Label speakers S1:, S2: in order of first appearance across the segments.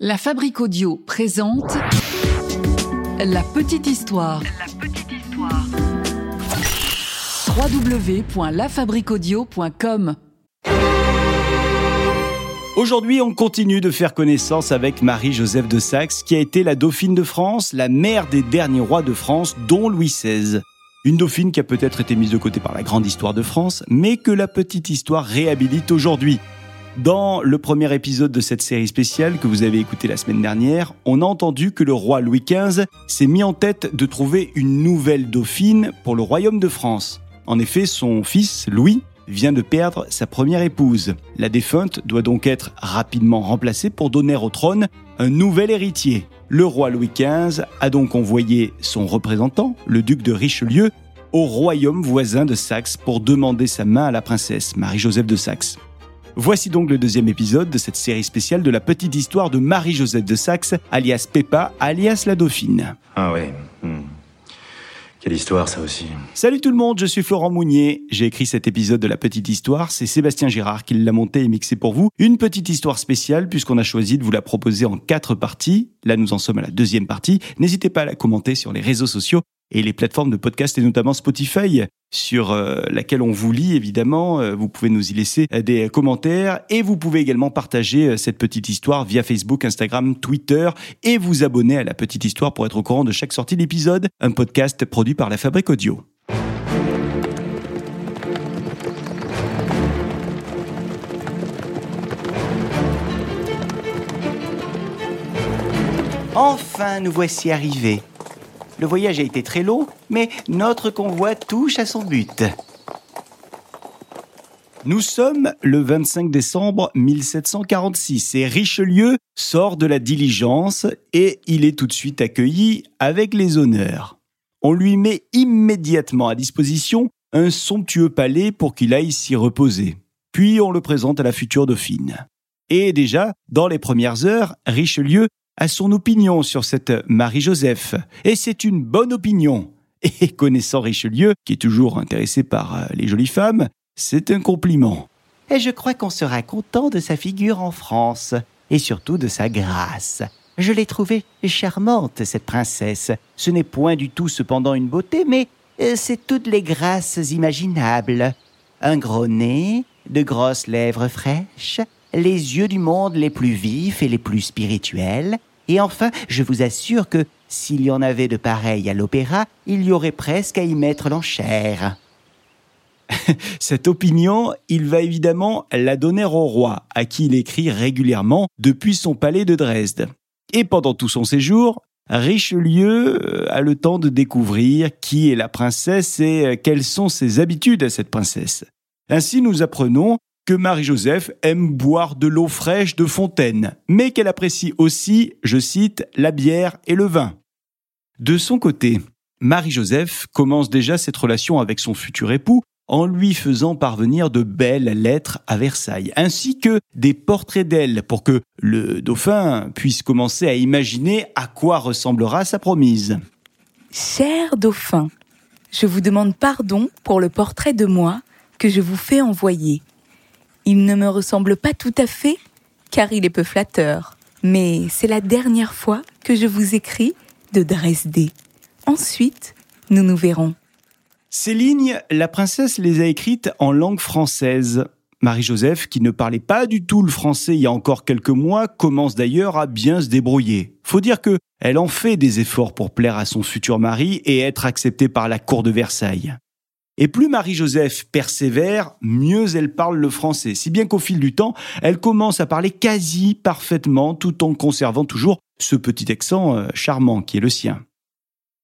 S1: La Fabrique Audio présente La Petite Histoire. La Petite Histoire. www.lafabriqueaudio.com
S2: Aujourd'hui, on continue de faire connaissance avec Marie-Joseph de Saxe, qui a été la dauphine de France, la mère des derniers rois de France, dont Louis XVI. Une dauphine qui a peut-être été mise de côté par la grande histoire de France, mais que la petite histoire réhabilite aujourd'hui. Dans le premier épisode de cette série spéciale que vous avez écouté la semaine dernière, on a entendu que le roi Louis XV s'est mis en tête de trouver une nouvelle dauphine pour le royaume de France. En effet, son fils, Louis, vient de perdre sa première épouse. La défunte doit donc être rapidement remplacée pour donner au trône un nouvel héritier. Le roi Louis XV a donc envoyé son représentant, le duc de Richelieu, au royaume voisin de Saxe pour demander sa main à la princesse Marie-Joseph de Saxe. Voici donc le deuxième épisode de cette série spéciale de la petite histoire de Marie-Joseph de Saxe, alias Peppa, alias la Dauphine.
S3: Ah ouais. hmm. Quelle histoire ça aussi.
S2: Salut tout le monde, je suis Florent Mounier. J'ai écrit cet épisode de la petite histoire, c'est Sébastien Girard qui l'a monté et mixé pour vous. Une petite histoire spéciale puisqu'on a choisi de vous la proposer en quatre parties. Là nous en sommes à la deuxième partie. N'hésitez pas à la commenter sur les réseaux sociaux et les plateformes de podcast et notamment Spotify sur euh, laquelle on vous lit évidemment. Euh, vous pouvez nous y laisser euh, des commentaires et vous pouvez également partager cette petite histoire via Facebook, Instagram, Twitter et vous abonner à la petite histoire pour être au courant de chaque sortie d'épisode. Un podcast produit par la Fabrique Audio. Enfin, nous voici arrivés. Le voyage a été très long, mais notre convoi touche à son but. Nous sommes le 25 décembre 1746 et Richelieu sort de la diligence et il est tout de suite accueilli avec les honneurs. On lui met immédiatement à disposition un somptueux palais pour qu'il aille s'y reposer. Puis on le présente à la future dauphine. Et déjà, dans les premières heures, Richelieu a son opinion sur cette Marie-Joseph. Et c'est une bonne opinion. Et connaissant Richelieu, qui est toujours intéressé par euh, les jolies femmes, c'est un compliment. Et je crois qu'on sera content de sa figure en France, et surtout de sa grâce. Je l'ai trouvée charmante, cette princesse. Ce n'est point du tout cependant une beauté, mais euh, c'est toutes les grâces imaginables. Un gros nez, de grosses lèvres fraîches, les yeux du monde les plus vifs et les plus spirituels, et enfin, je vous assure que s'il y en avait de pareils à l'opéra, il y aurait presque à y mettre l'enchère. Cette opinion, il va évidemment la donner au roi, à qui il écrit régulièrement depuis son palais de Dresde. Et pendant tout son séjour, Richelieu euh, a le temps de découvrir qui est la princesse et euh, quelles sont ses habitudes à cette princesse. Ainsi, nous apprenons que Marie-Joseph aime boire de l'eau fraîche de fontaine, mais qu'elle apprécie aussi, je cite, la bière et le vin. De son côté, Marie-Joseph commence déjà cette relation avec son futur époux en lui faisant parvenir de belles lettres à Versailles, ainsi que des portraits d'elle pour que le dauphin puisse commencer à imaginer à quoi ressemblera sa promise.
S4: Cher dauphin, je vous demande pardon pour le portrait de moi que je vous fais envoyer. Il ne me ressemble pas tout à fait, car il est peu flatteur. Mais c'est la dernière fois que je vous écris de Dresde. Ensuite, nous nous verrons.
S2: Ces lignes, la princesse les a écrites en langue française. Marie-Joseph, qui ne parlait pas du tout le français il y a encore quelques mois, commence d'ailleurs à bien se débrouiller. Faut dire que elle en fait des efforts pour plaire à son futur mari et être acceptée par la cour de Versailles. Et plus Marie-Joseph persévère, mieux elle parle le français, si bien qu'au fil du temps, elle commence à parler quasi parfaitement tout en conservant toujours ce petit accent euh, charmant qui est le sien.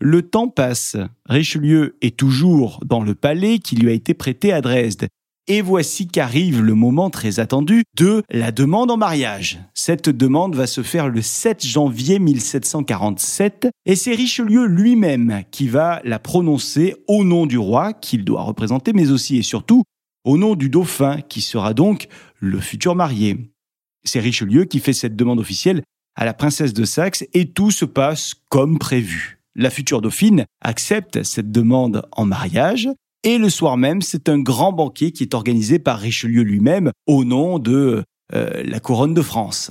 S2: Le temps passe, Richelieu est toujours dans le palais qui lui a été prêté à Dresde. Et voici qu'arrive le moment très attendu de la demande en mariage. Cette demande va se faire le 7 janvier 1747 et c'est Richelieu lui-même qui va la prononcer au nom du roi qu'il doit représenter mais aussi et surtout au nom du dauphin qui sera donc le futur marié. C'est Richelieu qui fait cette demande officielle à la princesse de Saxe et tout se passe comme prévu. La future dauphine accepte cette demande en mariage et le soir même, c'est un grand banquet qui est organisé par Richelieu lui-même au nom de euh, la couronne de France.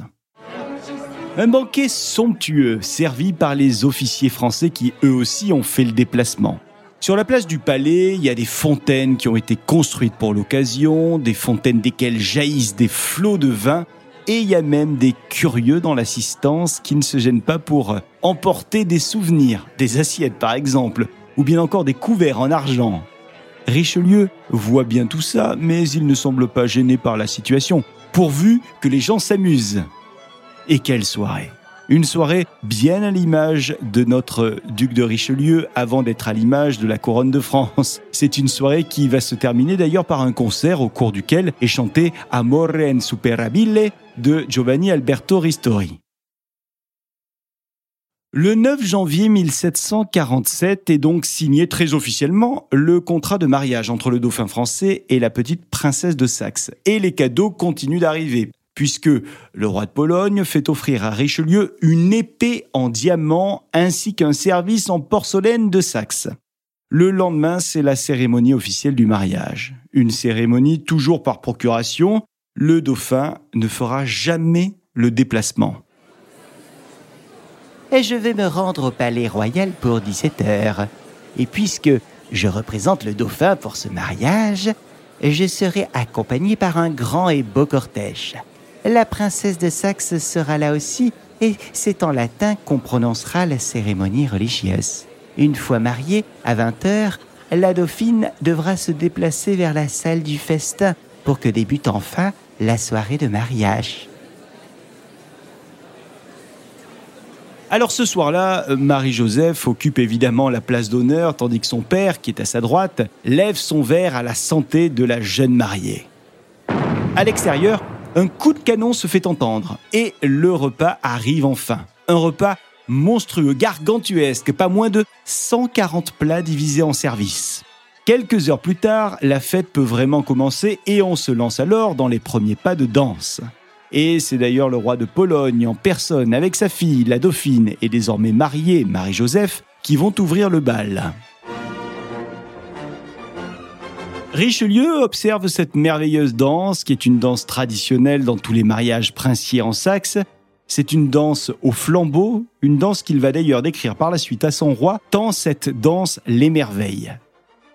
S2: Un banquet somptueux servi par les officiers français qui eux aussi ont fait le déplacement. Sur la place du palais, il y a des fontaines qui ont été construites pour l'occasion, des fontaines desquelles jaillissent des flots de vin, et il y a même des curieux dans l'assistance qui ne se gênent pas pour emporter des souvenirs, des assiettes par exemple, ou bien encore des couverts en argent. Richelieu voit bien tout ça, mais il ne semble pas gêné par la situation, pourvu que les gens s'amusent. Et quelle soirée une soirée bien à l'image de notre duc de Richelieu avant d'être à l'image de la couronne de France. C'est une soirée qui va se terminer d'ailleurs par un concert au cours duquel est chanté Amore insuperabile de Giovanni Alberto Ristori. Le 9 janvier 1747 est donc signé très officiellement le contrat de mariage entre le dauphin français et la petite princesse de Saxe. Et les cadeaux continuent d'arriver puisque le roi de Pologne fait offrir à Richelieu une épée en diamant ainsi qu'un service en porcelaine de Saxe. Le lendemain, c'est la cérémonie officielle du mariage. Une cérémonie toujours par procuration. Le dauphin ne fera jamais le déplacement.
S5: Et je vais me rendre au palais royal pour 17 heures. Et puisque je représente le dauphin pour ce mariage, je serai accompagné par un grand et beau cortège. La princesse de Saxe sera là aussi, et c'est en latin qu'on prononcera la cérémonie religieuse. Une fois mariée, à 20 heures, la dauphine devra se déplacer vers la salle du festin pour que débute enfin la soirée de mariage.
S2: Alors ce soir-là, Marie-Joseph occupe évidemment la place d'honneur, tandis que son père, qui est à sa droite, lève son verre à la santé de la jeune mariée. À l'extérieur, un coup de canon se fait entendre et le repas arrive enfin. Un repas monstrueux, gargantuesque, pas moins de 140 plats divisés en services. Quelques heures plus tard, la fête peut vraiment commencer et on se lance alors dans les premiers pas de danse. Et c'est d'ailleurs le roi de Pologne en personne avec sa fille, la dauphine, et désormais mariée, Marie-Joseph, qui vont ouvrir le bal. Richelieu observe cette merveilleuse danse, qui est une danse traditionnelle dans tous les mariages princiers en Saxe. C'est une danse au flambeau, une danse qu'il va d'ailleurs décrire par la suite à son roi, tant cette danse l'émerveille.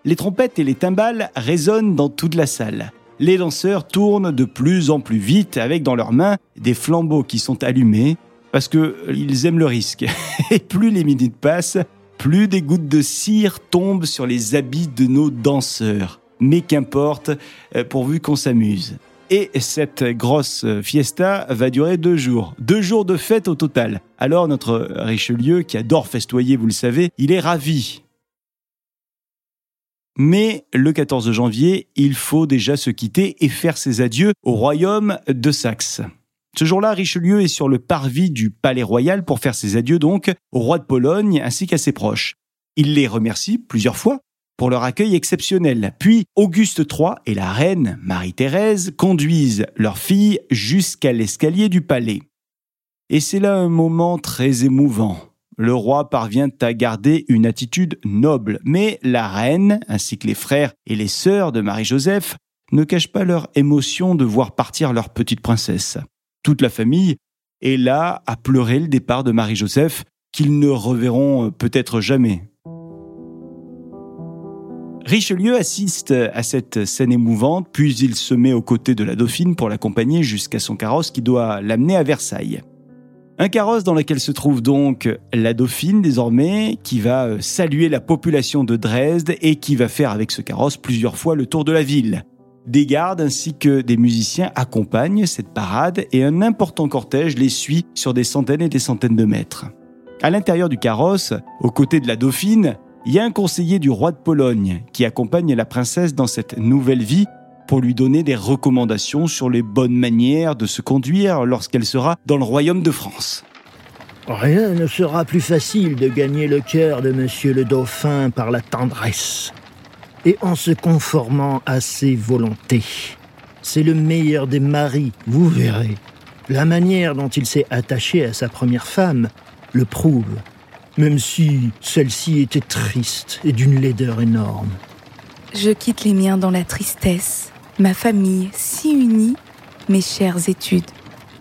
S2: Les trompettes et les timbales résonnent dans toute la salle. Les danseurs tournent de plus en plus vite avec dans leurs mains des flambeaux qui sont allumés parce qu'ils aiment le risque. Et plus les minutes passent, plus des gouttes de cire tombent sur les habits de nos danseurs mais qu'importe, euh, pourvu qu'on s'amuse. Et cette grosse fiesta va durer deux jours. Deux jours de fête au total. Alors notre Richelieu, qui adore festoyer, vous le savez, il est ravi. Mais le 14 janvier, il faut déjà se quitter et faire ses adieux au royaume de Saxe. Ce jour-là, Richelieu est sur le parvis du palais royal pour faire ses adieux donc au roi de Pologne ainsi qu'à ses proches. Il les remercie plusieurs fois pour leur accueil exceptionnel. Puis Auguste III et la reine Marie-Thérèse conduisent leur fille jusqu'à l'escalier du palais. Et c'est là un moment très émouvant. Le roi parvient à garder une attitude noble, mais la reine, ainsi que les frères et les sœurs de Marie-Joseph, ne cachent pas leur émotion de voir partir leur petite princesse. Toute la famille est là à pleurer le départ de Marie-Joseph, qu'ils ne reverront peut-être jamais. Richelieu assiste à cette scène émouvante, puis il se met aux côtés de la dauphine pour l'accompagner jusqu'à son carrosse qui doit l'amener à Versailles. Un carrosse dans lequel se trouve donc la dauphine désormais, qui va euh, saluer la population de Dresde et qui va faire avec ce carrosse plusieurs fois le tour de la ville. Des gardes ainsi que des musiciens accompagnent cette parade et un important cortège les suit sur des centaines et des centaines de mètres. À l'intérieur du carrosse, aux côtés de la dauphine, il y a un conseiller du roi de Pologne qui accompagne la princesse dans cette nouvelle vie pour lui donner des recommandations sur les bonnes manières de se conduire lorsqu'elle sera dans le royaume de France.
S6: Rien ne sera plus facile de gagner le cœur de monsieur le dauphin par la tendresse et en se conformant à ses volontés. C'est le meilleur des maris, vous verrez. La manière dont il s'est attaché à sa première femme le prouve même si celle-ci était triste et d'une laideur énorme.
S4: Je quitte les miens dans la tristesse, ma famille si unie, mes chères études,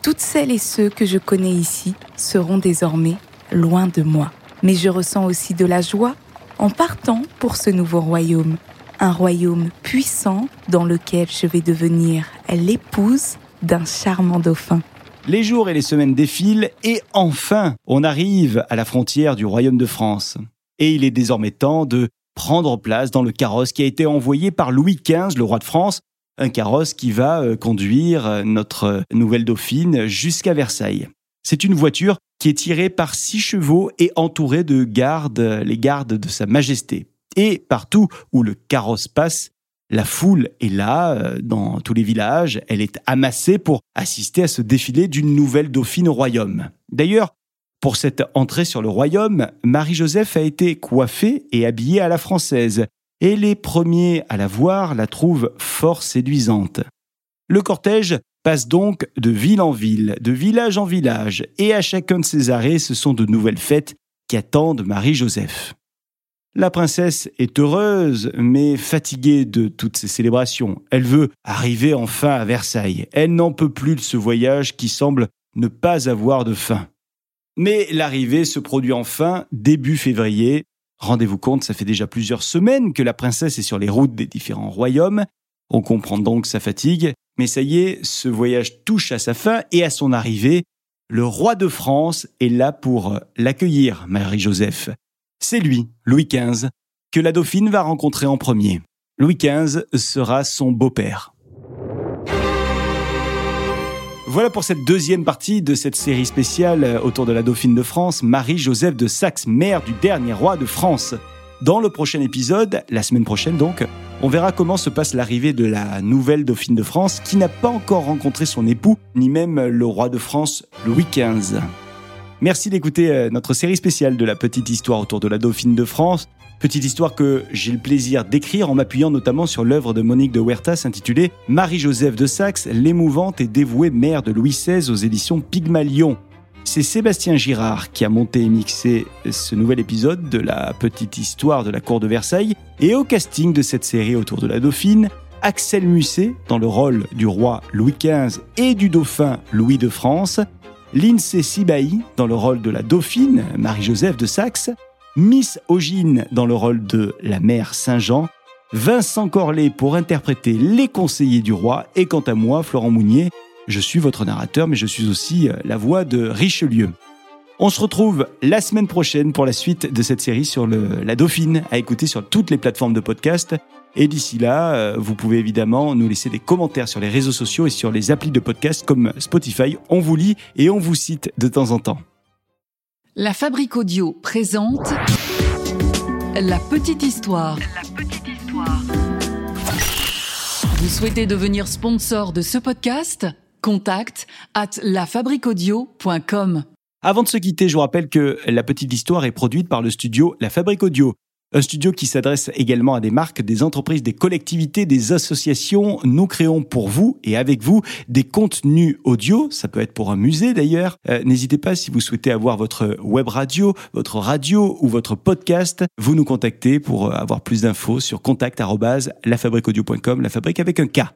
S4: toutes celles et ceux que je connais ici, seront désormais loin de moi. Mais je ressens aussi de la joie en partant pour ce nouveau royaume. Un royaume puissant dans lequel je vais devenir l'épouse d'un charmant dauphin.
S2: Les jours et les semaines défilent et enfin, on arrive à la frontière du royaume de France. Et il est désormais temps de prendre place dans le carrosse qui a été envoyé par Louis XV, le roi de France, un carrosse qui va euh, conduire euh, notre nouvelle dauphine jusqu'à Versailles. C'est une voiture qui est tirée par six chevaux et entourée de gardes, les gardes de Sa Majesté. Et partout où le carrosse passe, la foule est là, euh, dans tous les villages, elle est amassée pour assister à ce défilé d'une nouvelle dauphine au royaume. D'ailleurs, pour cette entrée sur le royaume, Marie-Joseph a été coiffée et habillée à la française, et les premiers à la voir la trouvent fort séduisante. Le cortège passe donc de ville en ville, de village en village, et à chacun de ces arrêts, ce sont de nouvelles fêtes qui attendent Marie-Joseph. La princesse est heureuse, mais fatiguée de toutes ces célébrations. Elle veut arriver enfin à Versailles. Elle n'en peut plus de ce voyage qui semble ne pas avoir de fin. Mais l'arrivée se produit enfin début février. Rendez-vous compte, ça fait déjà plusieurs semaines que la princesse est sur les routes des différents royaumes. On comprend donc sa fatigue, mais ça y est, ce voyage touche à sa fin et à son arrivée, le roi de France est là pour l'accueillir, Marie-Joseph. C'est lui, Louis XV, que la dauphine va rencontrer en premier. Louis XV sera son beau-père. Voilà pour cette deuxième partie de cette série spéciale autour de la dauphine de France, Marie-Joseph de Saxe, mère du dernier roi de France. Dans le prochain épisode, la semaine prochaine donc, on verra comment se passe l'arrivée de la nouvelle dauphine de France qui n'a pas encore rencontré son époux, ni même le roi de France Louis XV. Merci d'écouter euh, notre série spéciale de la petite histoire autour de la Dauphine de France. Petite histoire que j'ai le plaisir d'écrire en m'appuyant notamment sur l'œuvre de Monique de Huertas intitulée Marie-Joseph de Saxe, l'émouvante et dévouée mère de Louis XVI aux éditions Pygmalion. C'est Sébastien Girard qui a monté et mixé ce nouvel épisode de la petite histoire de la cour de Versailles et au casting de cette série autour de la Dauphine, Axel Musset dans le rôle du roi Louis XV et du dauphin Louis de France, Lindsay Sibahi dans le rôle de la dauphine, Marie-Joseph de Saxe, Miss Ogine dans le rôle de la mère Saint-Jean, Vincent Corlet pour interpréter les conseillers du roi, et quant à moi, Florent Mounier, je suis votre narrateur, mais je suis aussi euh, la voix de Richelieu. On se retrouve la semaine prochaine pour la suite de cette série sur la Dauphine, à écouter sur toutes les plateformes de podcast. Et d'ici là, euh, vous pouvez évidemment nous laisser des commentaires sur les réseaux sociaux et sur les applis de podcast comme Spotify. On vous lit et on vous cite de temps en temps.
S1: La Fabrique Audio présente La Petite Histoire. La Petite Histoire. Vous souhaitez devenir sponsor de ce podcast? Contact at lafabriquaudio.com.
S2: Avant de se quitter, je vous rappelle que La Petite Histoire est produite par le studio La Fabrique Audio. Un studio qui s'adresse également à des marques, des entreprises, des collectivités, des associations. Nous créons pour vous et avec vous des contenus audio. Ça peut être pour un musée d'ailleurs. Euh, n'hésitez pas si vous souhaitez avoir votre web radio, votre radio ou votre podcast. Vous nous contactez pour avoir plus d'infos sur contact@lafabriqueaudio.com. La fabrique avec un K.